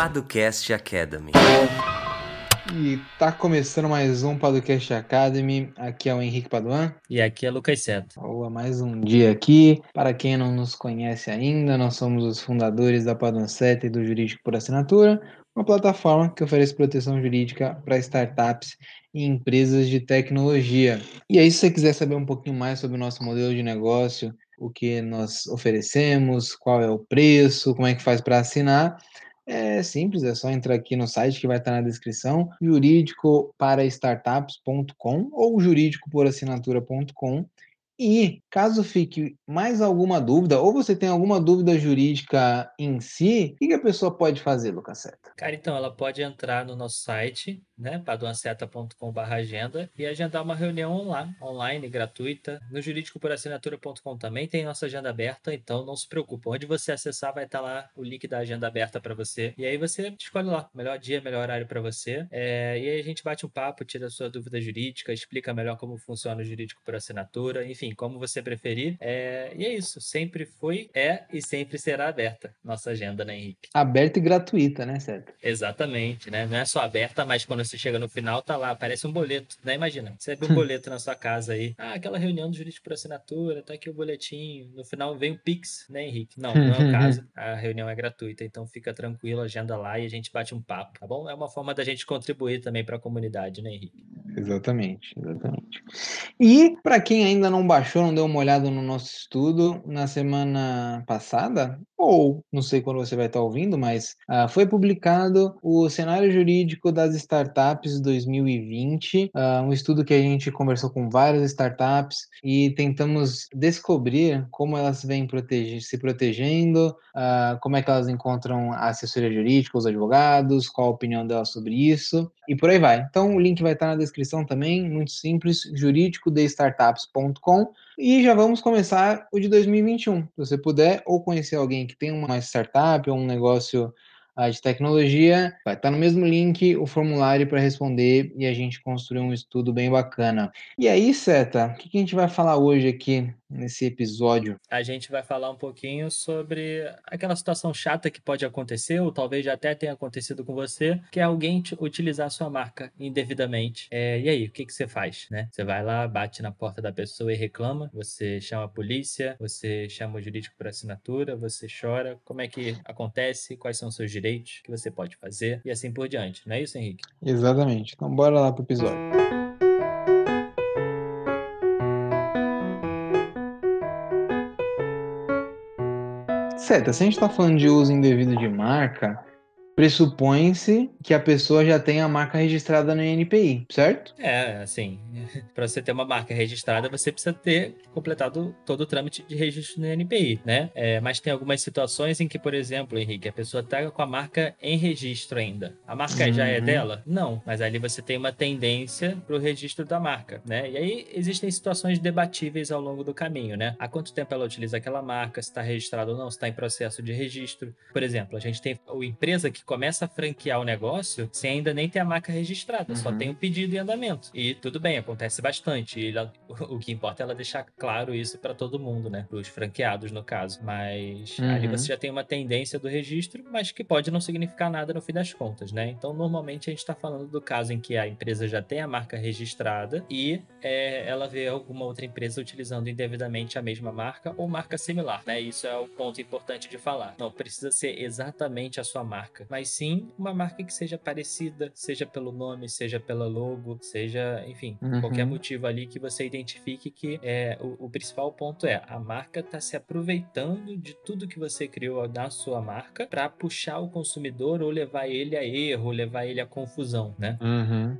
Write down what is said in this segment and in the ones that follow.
Paducast Academy. E tá começando mais um Podcast Academy. Aqui é o Henrique Paduan. E aqui é Lucas Seto. Boa, mais um dia aqui. Para quem não nos conhece ainda, nós somos os fundadores da Paduan 7 e do Jurídico por Assinatura, uma plataforma que oferece proteção jurídica para startups e empresas de tecnologia. E aí, se você quiser saber um pouquinho mais sobre o nosso modelo de negócio, o que nós oferecemos, qual é o preço, como é que faz para assinar, é simples, é só entrar aqui no site que vai estar na descrição, jurídicoparastartups.com ou jurídicoporassinatura.com e caso fique mais alguma dúvida, ou você tem alguma dúvida jurídica em si, o que a pessoa pode fazer, Lucas Seta? Cara, então ela pode entrar no nosso site, né, paduanceta.com.br agenda e agendar uma reunião lá, online, gratuita. No jurídicoporassinatura.com também tem nossa agenda aberta, então não se preocupe. Onde você acessar vai estar lá o link da agenda aberta para você. E aí você escolhe lá, melhor dia, melhor horário para você. É, e aí a gente bate um papo, tira a sua dúvida jurídica, explica melhor como funciona o jurídico por assinatura, enfim, como você preferir. É, e é isso, sempre foi, é e sempre será aberta nossa agenda, né, Henrique? Aberta e gratuita, né, certo? Exatamente, né? Não é só aberta, mas quando você chega no final, tá lá, parece um boleto, né? Imagina, você vê um boleto na sua casa aí. Ah, aquela reunião do jurídico por assinatura, tá aqui o boletim. No final vem o Pix, né, Henrique? Não, não é o caso. A reunião é gratuita, então fica tranquilo, agenda lá e a gente bate um papo, tá bom? É uma forma da gente contribuir também para a comunidade, né, Henrique? Exatamente, exatamente. E para quem ainda não baixou, não deu uma olhada no nosso estudo, na semana passada, ou não sei quando você vai estar ouvindo, mas uh, foi publicado o cenário jurídico das startups 2020, uh, ah, um estudo que a gente conversou com várias startups e tentamos descobrir como elas vêm protege se protegendo, uh, como é que elas encontram a assessoria jurídica, os advogados, qual a opinião delas sobre isso e por aí vai. Então o link vai estar na descrição também, muito simples, jurídicodestartups.com e já vamos começar o de 2021. Se você puder ou conhecer alguém que tem uma startup ou um negócio de tecnologia, vai estar no mesmo link o formulário para responder e a gente construir um estudo bem bacana. E aí, Seta, o que a gente vai falar hoje aqui nesse episódio? A gente vai falar um pouquinho sobre aquela situação chata que pode acontecer, ou talvez já até tenha acontecido com você, que é alguém utilizar a sua marca indevidamente. É, e aí, o que, que você faz? Né? Você vai lá, bate na porta da pessoa e reclama, você chama a polícia, você chama o jurídico por assinatura, você chora. Como é que acontece? Quais são os seus direitos? O que você pode fazer? E assim por diante. Não é isso, Henrique? Exatamente. Então, bora lá pro episódio. Certo, se a gente está falando de uso indevido de marca, pressupõe-se que a pessoa já tem a marca registrada no INPI, certo? É, assim, para você ter uma marca registrada, você precisa ter completado todo o trâmite de registro no INPI, né? É, mas tem algumas situações em que, por exemplo, Henrique, a pessoa está com a marca em registro ainda. A marca uhum. já é uhum. dela? Não, mas ali você tem uma tendência para o registro da marca, né? E aí existem situações debatíveis ao longo do caminho, né? Há quanto tempo ela utiliza aquela marca, se está registrado ou não, se está em processo de registro. Por exemplo, a gente tem a empresa que começa a franquear o negócio sem ainda nem ter a marca registrada, uhum. só tem o um pedido em andamento. E tudo bem, acontece bastante. E ela, o que importa é ela deixar claro isso para todo mundo, né? Para os franqueados, no caso. Mas uhum. ali você já tem uma tendência do registro, mas que pode não significar nada no fim das contas, né? Então, normalmente a gente está falando do caso em que a empresa já tem a marca registrada e é, ela vê alguma outra empresa utilizando indevidamente a mesma marca ou marca similar, né? Isso é o ponto importante de falar. Não precisa ser exatamente a sua marca, mas mas sim uma marca que seja parecida, seja pelo nome, seja pela logo, seja, enfim, uhum. qualquer motivo ali que você identifique que é, o, o principal ponto é a marca está se aproveitando de tudo que você criou na sua marca para puxar o consumidor ou levar ele a erro, levar ele a confusão, né? Uhum.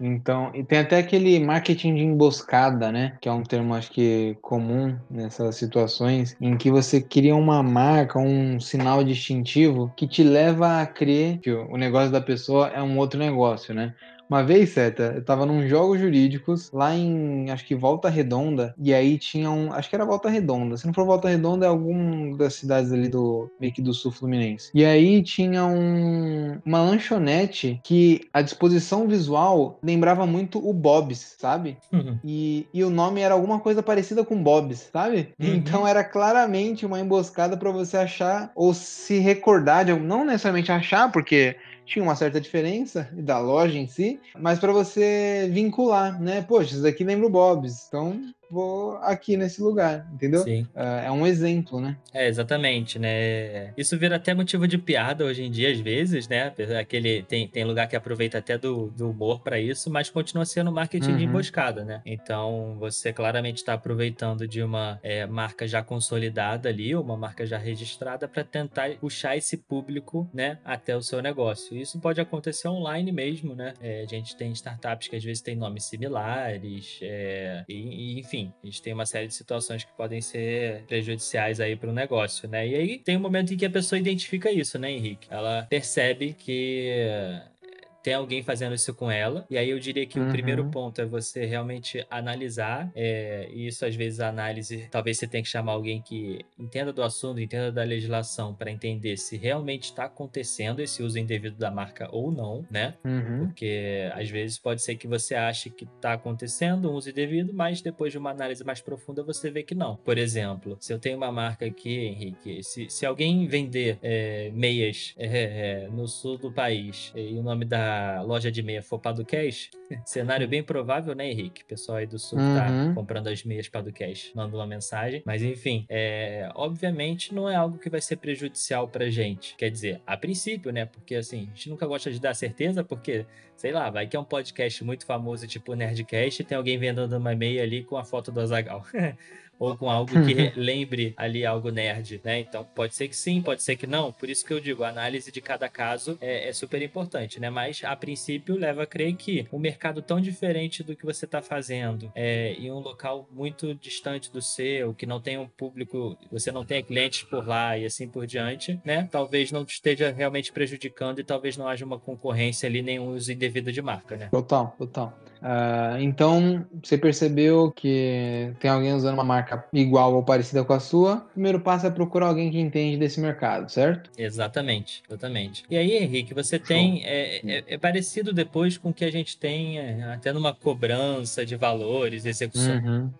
Então, e tem até aquele marketing de emboscada, né? Que é um termo, acho que comum nessas situações, em que você cria uma marca, um sinal distintivo que te leva a crer que o negócio da pessoa é um outro negócio, né? Uma vez, Seta, eu tava num jogos jurídicos lá em, acho que Volta Redonda, e aí tinha um, acho que era Volta Redonda. Se não for Volta Redonda, é algum das cidades ali do, meio que do sul fluminense. E aí tinha um, uma lanchonete que a disposição visual lembrava muito o Bob's, sabe? Uhum. E, e o nome era alguma coisa parecida com Bob's, sabe? Uhum. Então era claramente uma emboscada para você achar ou se recordar de não necessariamente achar, porque tinha uma certa diferença da loja em si, mas para você vincular, né? Poxa, isso daqui lembra o Bob's. Então, vou aqui nesse lugar, entendeu? Sim. Uh, é um exemplo, né? É, exatamente, né? Isso vira até motivo de piada hoje em dia, às vezes, né? Aquele, tem, tem lugar que aproveita até do, do humor para isso, mas continua sendo marketing uhum. de emboscada, né? Então, você claramente está aproveitando de uma é, marca já consolidada ali, uma marca já registrada, para tentar puxar esse público, né, até o seu negócio. Isso pode acontecer online mesmo, né? É, a gente tem startups que às vezes têm nomes similares, é, e, e, enfim, enfim, a gente tem uma série de situações que podem ser prejudiciais aí para o negócio, né? E aí tem um momento em que a pessoa identifica isso, né, Henrique? Ela percebe que tem alguém fazendo isso com ela. E aí eu diria que uhum. o primeiro ponto é você realmente analisar. É, e isso, às vezes, a análise, talvez você tenha que chamar alguém que entenda do assunto, entenda da legislação, para entender se realmente está acontecendo esse uso indevido da marca ou não, né? Uhum. Porque às vezes pode ser que você ache que está acontecendo um uso indevido, mas depois de uma análise mais profunda você vê que não. Por exemplo, se eu tenho uma marca aqui, Henrique, se, se alguém vender é, meias é, é no sul do país e o nome da loja de meia for Paducash, cenário bem provável, né, Henrique? Pessoal aí do sul uhum. tá uhum. comprando as meias Paducash, manda uma mensagem. Mas enfim, é, obviamente não é algo que vai ser prejudicial pra gente. Quer dizer, a princípio, né? Porque assim, a gente nunca gosta de dar certeza, porque, sei lá, vai que é um podcast muito famoso, tipo Nerdcast, e tem alguém vendendo uma meia ali com a foto do Azagal. ou com algo que lembre ali algo nerd, né? Então pode ser que sim, pode ser que não. Por isso que eu digo, a análise de cada caso é, é super importante, né? Mas a princípio leva a crer que um mercado tão diferente do que você está fazendo é, em um local muito distante do seu, que não tem um público, você não tenha clientes por lá e assim por diante, né? Talvez não esteja realmente prejudicando e talvez não haja uma concorrência ali, nenhum uso indevido de marca, né? Total, total. Uh, então, você percebeu que tem alguém usando uma marca igual ou parecida com a sua, o primeiro passo é procurar alguém que entende desse mercado, certo? Exatamente, exatamente. E aí, Henrique, você Show. tem. É, é, é, parecido depois com o que a gente tem até numa cobrança de valores, execução. Uhum.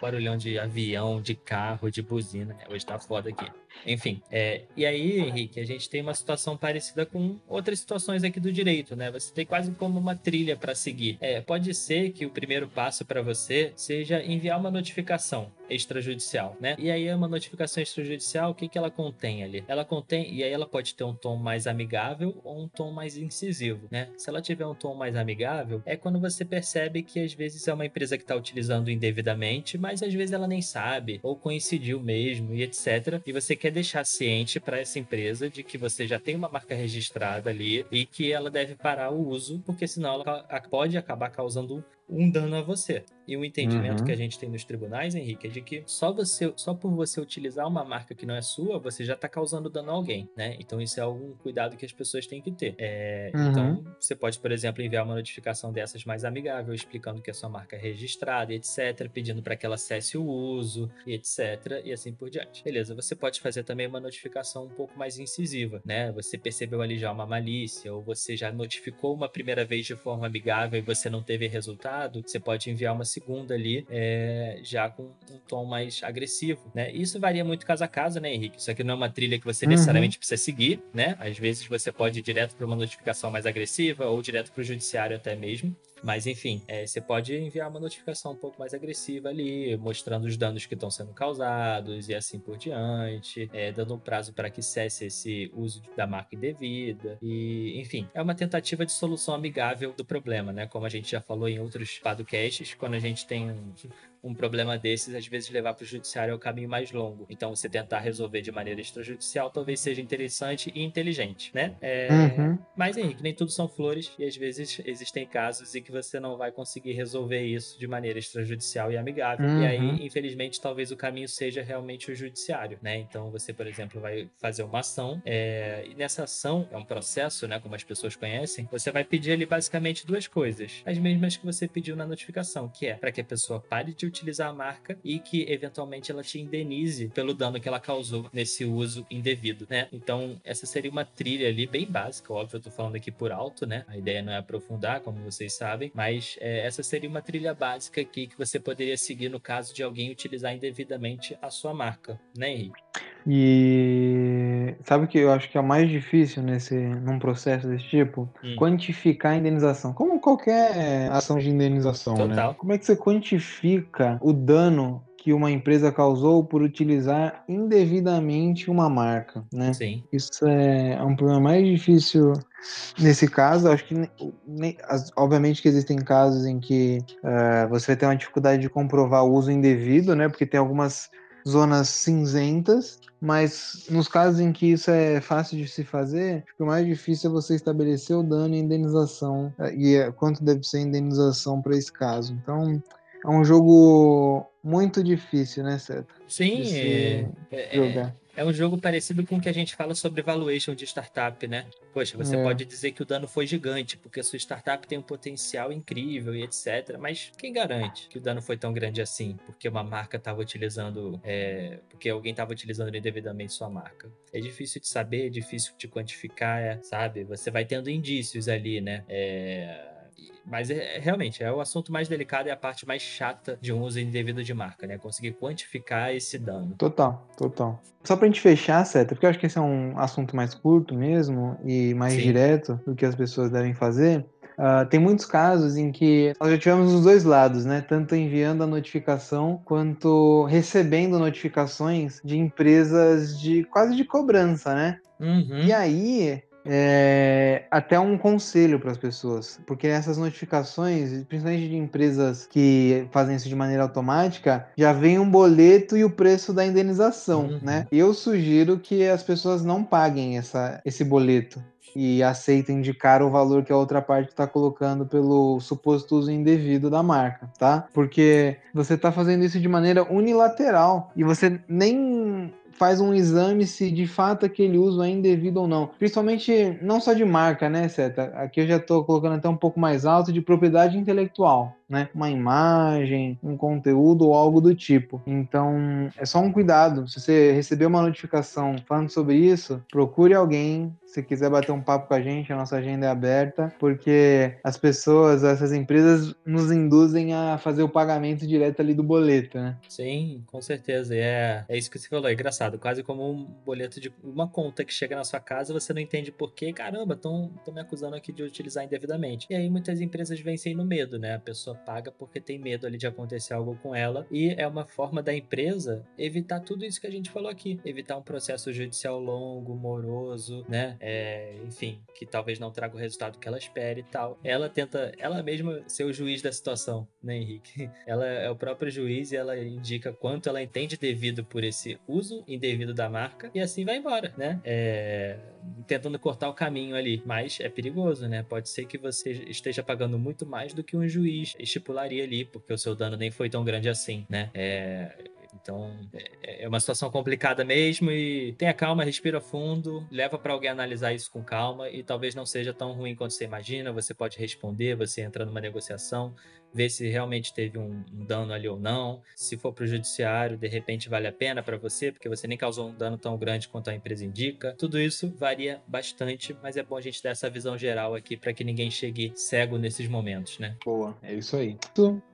Barulhão de avião, de carro, de buzina. Hoje tá foda aqui. Enfim, é, e aí, Henrique, a gente tem uma situação parecida com outras situações aqui do direito, né? Você tem quase como uma trilha para seguir. É, pode ser que o primeiro passo para você seja enviar uma notificação extrajudicial, né? E aí uma notificação extrajudicial, o que que ela contém ali? Ela contém, e aí ela pode ter um tom mais amigável ou um tom mais incisivo, né? Se ela tiver um tom mais amigável, é quando você percebe que às vezes é uma empresa que está utilizando indevidamente, mas às vezes ela nem sabe, ou coincidiu mesmo, e etc. E você quer quer deixar ciente para essa empresa de que você já tem uma marca registrada ali e que ela deve parar o uso, porque senão ela pode acabar causando um dano a você. E o entendimento uhum. que a gente tem nos tribunais, Henrique, é de que só você, só por você utilizar uma marca que não é sua, você já está causando dano a alguém, né? Então isso é algum cuidado que as pessoas têm que ter. É, uhum. Então você pode, por exemplo, enviar uma notificação dessas mais amigável, explicando que a sua marca é registrada, etc, pedindo para que ela cesse o uso, etc, e assim por diante. Beleza? Você pode fazer também uma notificação um pouco mais incisiva, né? Você percebeu ali já uma malícia ou você já notificou uma primeira vez de forma amigável e você não teve resultado você pode enviar uma segunda ali é, já com um tom mais agressivo, né? Isso varia muito caso a caso, né, Henrique? Isso aqui não é uma trilha que você uhum. necessariamente precisa seguir, né? Às vezes você pode ir direto para uma notificação mais agressiva ou direto para o judiciário até mesmo. Mas enfim, é, você pode enviar uma notificação um pouco mais agressiva ali, mostrando os danos que estão sendo causados e assim por diante, é, dando um prazo para que cesse esse uso da marca indevida. E, enfim, é uma tentativa de solução amigável do problema, né? Como a gente já falou em outros podcasts, quando a gente tem um, problema desses, às vezes levar para o judiciário é o caminho mais longo. Então, você tentar resolver de maneira extrajudicial talvez seja interessante e inteligente, né? É... Uhum. Mas, Henrique, nem tudo são flores e às vezes existem casos em que você não vai conseguir resolver isso de maneira extrajudicial e amigável. Uhum. E aí, uhum. infelizmente, talvez o caminho seja realmente o judiciário, né? Então, você, por exemplo, vai fazer uma ação é... e nessa ação, é um processo, né? Como as pessoas conhecem, você vai pedir ali basicamente duas coisas. As mesmas que você pediu na notificação, que é para que a pessoa pare de utilizar a marca e que eventualmente ela te indenize pelo dano que ela causou nesse uso indevido, né? Então, essa seria uma trilha ali bem básica, óbvio, eu tô falando aqui por alto, né? A ideia não é aprofundar, como vocês sabem, mas é, essa seria uma trilha básica aqui que você poderia seguir no caso de alguém utilizar indevidamente a sua marca, né, Henrique? E sabe o que eu acho que é o mais difícil nesse num processo desse tipo? Hum. Quantificar a indenização. Como qualquer ação de indenização, né? Total. né? Como é que você quantifica o dano que uma empresa causou por utilizar indevidamente uma marca, né? Sim. Isso é, é um problema mais difícil nesse caso. Acho que, obviamente, que existem casos em que uh, você vai ter uma dificuldade de comprovar o uso indevido, né? Porque tem algumas zonas cinzentas, mas nos casos em que isso é fácil de se fazer, o mais difícil é você estabelecer o dano e a indenização eh, e é, quanto deve ser a indenização para esse caso. Então, é um jogo muito difícil, né, Seta? Sim, é, é, é, um jogo parecido com o que a gente fala sobre valuation de startup, né? Poxa, você é. pode dizer que o dano foi gigante, porque a sua startup tem um potencial incrível e etc. Mas quem garante que o dano foi tão grande assim? Porque uma marca estava utilizando. É, porque alguém estava utilizando indevidamente sua marca. É difícil de saber, é difícil de quantificar, é, sabe? Você vai tendo indícios ali, né? É mas é, é, realmente é o assunto mais delicado e a parte mais chata de um uso indevido de marca, né? Conseguir quantificar esse dano. Total, total. Só pra gente fechar, Seta, porque eu acho que esse é um assunto mais curto mesmo e mais Sim. direto do que as pessoas devem fazer. Uh, tem muitos casos em que nós já tivemos os dois lados, né? Tanto enviando a notificação quanto recebendo notificações de empresas de quase de cobrança, né? Uhum. E aí é, até um conselho para as pessoas, porque essas notificações, principalmente de empresas que fazem isso de maneira automática, já vem um boleto e o preço da indenização, uhum. né? Eu sugiro que as pessoas não paguem essa, esse boleto e aceitem indicar o valor que a outra parte está colocando pelo suposto uso indevido da marca, tá? Porque você está fazendo isso de maneira unilateral e você nem faz um exame se de fato aquele uso é indevido ou não. Principalmente não só de marca, né, Seta? Aqui eu já estou colocando até um pouco mais alto de propriedade intelectual né? Uma imagem, um conteúdo ou algo do tipo. Então, é só um cuidado. Se você receber uma notificação falando sobre isso, procure alguém. Se quiser bater um papo com a gente, a nossa agenda é aberta, porque as pessoas, essas empresas, nos induzem a fazer o pagamento direto ali do boleto, né? Sim, com certeza. É, é isso que você falou. É engraçado. Quase como um boleto de uma conta que chega na sua casa, você não entende por quê. Caramba, estão me acusando aqui de utilizar indevidamente. E aí muitas empresas vencem no medo, né? A pessoa paga porque tem medo ali de acontecer algo com ela. E é uma forma da empresa evitar tudo isso que a gente falou aqui. Evitar um processo judicial longo, moroso, né? É, enfim, que talvez não traga o resultado que ela espere e tal. Ela tenta, ela mesma ser o juiz da situação, né, Henrique? Ela é o próprio juiz e ela indica quanto ela entende devido por esse uso indevido da marca e assim vai embora, né? É, tentando cortar o caminho ali. Mas é perigoso, né? Pode ser que você esteja pagando muito mais do que um juiz estipularia ali, porque o seu dano nem foi tão grande assim, né? É, então é, é uma situação complicada mesmo e tenha calma, respira fundo, leva para alguém analisar isso com calma e talvez não seja tão ruim quanto você imagina. Você pode responder, você entra numa negociação, ver se realmente teve um, um dano ali ou não. Se for para o judiciário, de repente vale a pena para você, porque você nem causou um dano tão grande quanto a empresa indica. Tudo isso varia bastante, mas é bom a gente dar essa visão geral aqui para que ninguém chegue cego nesses momentos, né? Boa, é isso aí.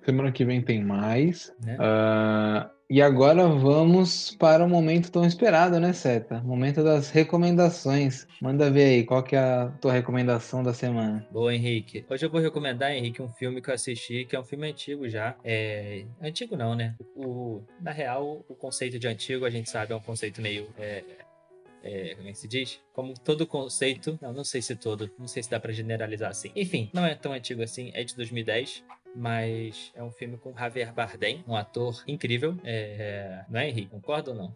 Semana que vem tem mais. Né? Uh e agora vamos para o momento tão esperado, né, Seta? Momento das recomendações. Manda ver aí, qual que é a tua recomendação da semana? Boa, Henrique. Hoje eu vou recomendar, Henrique, um filme que eu assisti, que é um filme antigo já. É... Antigo não, né? O... Na real, o conceito de antigo, a gente sabe, é um conceito meio... É... É, como é que se diz? Como todo conceito, não, não sei se todo, não sei se dá para generalizar assim. Enfim, não é tão antigo assim, é de 2010, mas é um filme com Javier Bardem, um ator incrível. É... Não é, Henrique? Concorda ou não?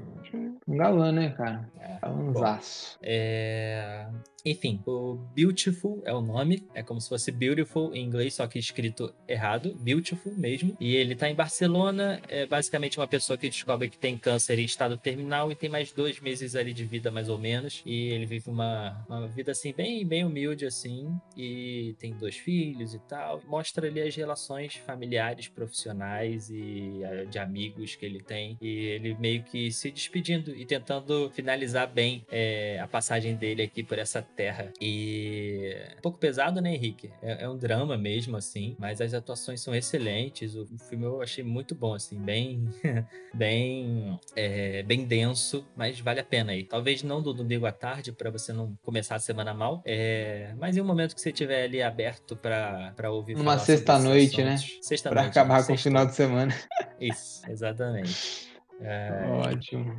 Um galã, né, cara? É. Galãzaço. É... Enfim, o Beautiful é o nome. É como se fosse Beautiful em inglês, só que escrito errado. Beautiful mesmo. E ele tá em Barcelona. É basicamente uma pessoa que descobre que tem câncer em estado terminal e tem mais dois meses ali de vida, mais ou menos. E ele vive uma, uma vida assim, bem, bem humilde, assim. E tem dois filhos e tal. Mostra ali as relações familiares, profissionais e eh, de amigos que ele tem. E ele meio que se despedindo e tentando finalizar bem é, a passagem dele aqui por essa terra. E um pouco pesado, né, Henrique? É, é, um drama mesmo, assim, mas as atuações são excelentes. O, filme eu achei muito bom, assim, bem, bem, é, bem denso, mas vale a pena aí. Talvez não do domingo à tarde, para você não começar a semana mal, é, mas em um momento que você tiver ali aberto para ouvir Uma sexta-noite, né? Sexta pra acabar com o final de semana. Isso, exatamente. É... Ótimo.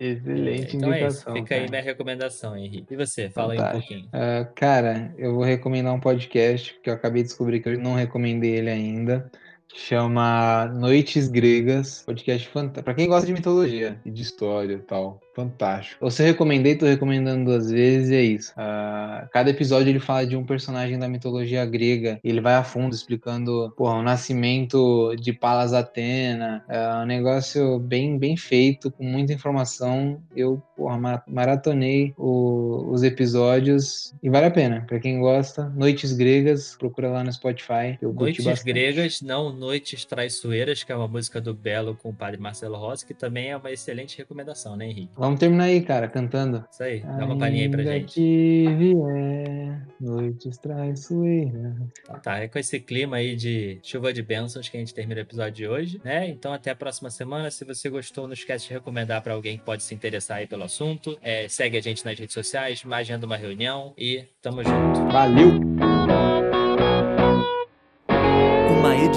Excelente então indicação. É isso. Fica cara. aí minha recomendação, Henrique. E você? Fala Fantástico. aí um pouquinho. Uh, cara, eu vou recomendar um podcast que eu acabei de descobrir que eu não recomendei ele ainda. Chama Noites Gregas, podcast fantástico. Pra quem gosta de mitologia e de história e tal, fantástico. Eu se recomendei, tô recomendando duas vezes e é isso. Uh, cada episódio ele fala de um personagem da mitologia grega. ele vai a fundo explicando porra, o nascimento de Palas Atena. É um negócio bem, bem feito, com muita informação. Eu porra, maratonei o, os episódios e vale a pena. Pra quem gosta, Noites Gregas, procura lá no Spotify. Eu Noites. Gregas, não Noites Traiçoeiras, que é uma música do Belo com o padre Marcelo Rossi, que também é uma excelente recomendação, né, Henrique? Vamos terminar aí, cara, cantando. Isso aí, dá uma palhinha aí pra gente. que vier noites traiçoeiras. Então tá, é com esse clima aí de chuva de bênçãos que a gente termina o episódio de hoje, né? Então até a próxima semana. Se você gostou, não esquece de recomendar pra alguém que pode se interessar aí pelo assunto. É, segue a gente nas redes sociais, agenda uma reunião e tamo junto. Valeu!